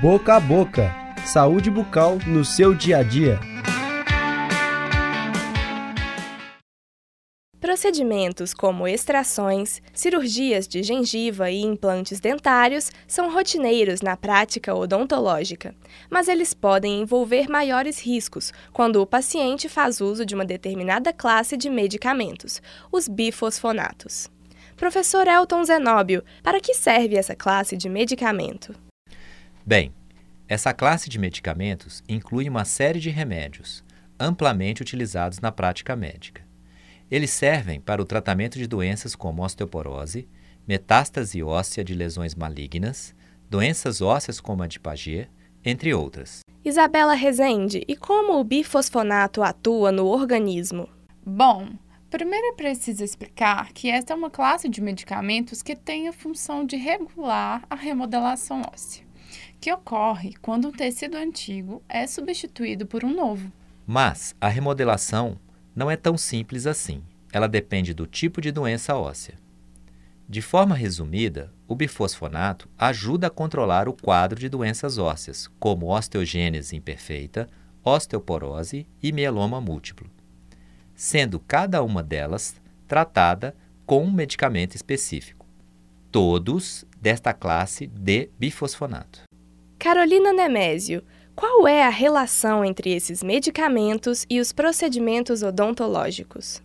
Boca a boca. Saúde bucal no seu dia a dia. Procedimentos como extrações, cirurgias de gengiva e implantes dentários são rotineiros na prática odontológica, mas eles podem envolver maiores riscos quando o paciente faz uso de uma determinada classe de medicamentos, os bifosfonatos. Professor Elton Zenóbio, para que serve essa classe de medicamento? Bem, essa classe de medicamentos inclui uma série de remédios, amplamente utilizados na prática médica. Eles servem para o tratamento de doenças como osteoporose, metástase óssea de lesões malignas, doenças ósseas como a de Paget, entre outras. Isabela Rezende, e como o bifosfonato atua no organismo? Bom, primeiro é preciso explicar que esta é uma classe de medicamentos que tem a função de regular a remodelação óssea que ocorre quando um tecido antigo é substituído por um novo. Mas a remodelação não é tão simples assim. Ela depende do tipo de doença óssea. De forma resumida, o bifosfonato ajuda a controlar o quadro de doenças ósseas, como osteogênese imperfeita, osteoporose e mieloma múltiplo, sendo cada uma delas tratada com um medicamento específico, todos desta classe de bifosfonato. Carolina Nemésio, qual é a relação entre esses medicamentos e os procedimentos odontológicos?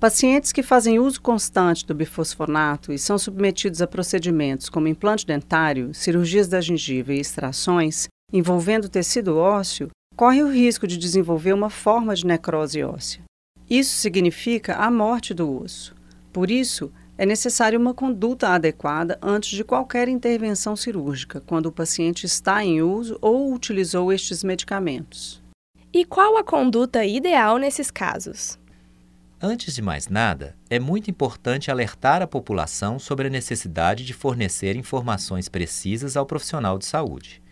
Pacientes que fazem uso constante do bifosfonato e são submetidos a procedimentos como implante dentário, cirurgias da gengiva e extrações envolvendo tecido ósseo, correm o risco de desenvolver uma forma de necrose óssea. Isso significa a morte do osso. Por isso, é necessária uma conduta adequada antes de qualquer intervenção cirúrgica, quando o paciente está em uso ou utilizou estes medicamentos. E qual a conduta ideal nesses casos? Antes de mais nada, é muito importante alertar a população sobre a necessidade de fornecer informações precisas ao profissional de saúde.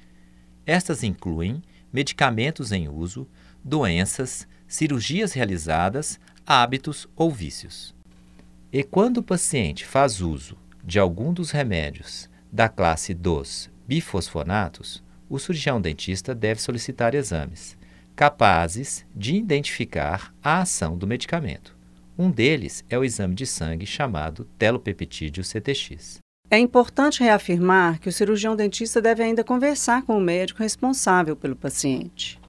Estas incluem medicamentos em uso, doenças, cirurgias realizadas, hábitos ou vícios. E quando o paciente faz uso de algum dos remédios da classe dos bifosfonatos, o cirurgião dentista deve solicitar exames capazes de identificar a ação do medicamento. Um deles é o exame de sangue chamado telopeptídeo CTX. É importante reafirmar que o cirurgião dentista deve ainda conversar com o médico responsável pelo paciente.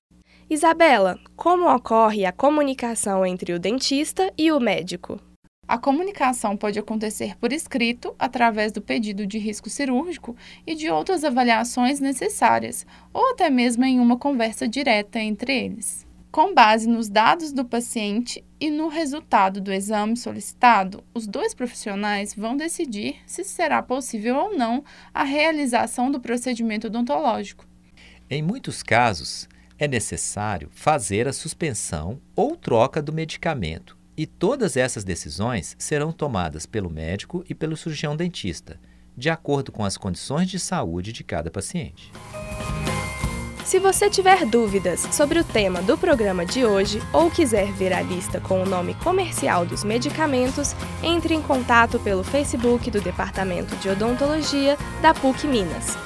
Isabela, como ocorre a comunicação entre o dentista e o médico? A comunicação pode acontecer por escrito, através do pedido de risco cirúrgico e de outras avaliações necessárias, ou até mesmo em uma conversa direta entre eles. Com base nos dados do paciente e no resultado do exame solicitado, os dois profissionais vão decidir se será possível ou não a realização do procedimento odontológico. Em muitos casos, é necessário fazer a suspensão ou troca do medicamento e todas essas decisões serão tomadas pelo médico e pelo cirurgião dentista, de acordo com as condições de saúde de cada paciente. Se você tiver dúvidas sobre o tema do programa de hoje ou quiser ver a lista com o nome comercial dos medicamentos, entre em contato pelo Facebook do Departamento de Odontologia da PUC Minas.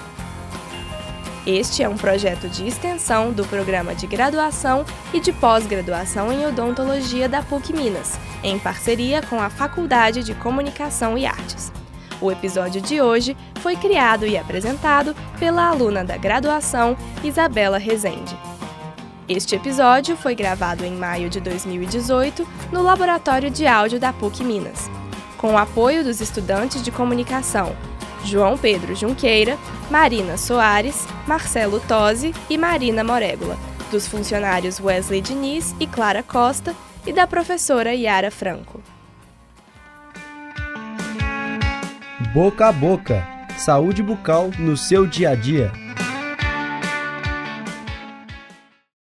Este é um projeto de extensão do programa de graduação e de pós-graduação em odontologia da PUC Minas, em parceria com a Faculdade de Comunicação e Artes. O episódio de hoje foi criado e apresentado pela aluna da graduação Isabela Rezende. Este episódio foi gravado em maio de 2018 no Laboratório de Áudio da PUC Minas, com o apoio dos estudantes de comunicação João Pedro Junqueira, Marina Soares, Marcelo Tosi e Marina Morégula, dos funcionários Wesley Diniz e Clara Costa e da professora Yara Franco. Boca a boca. Saúde bucal no seu dia a dia.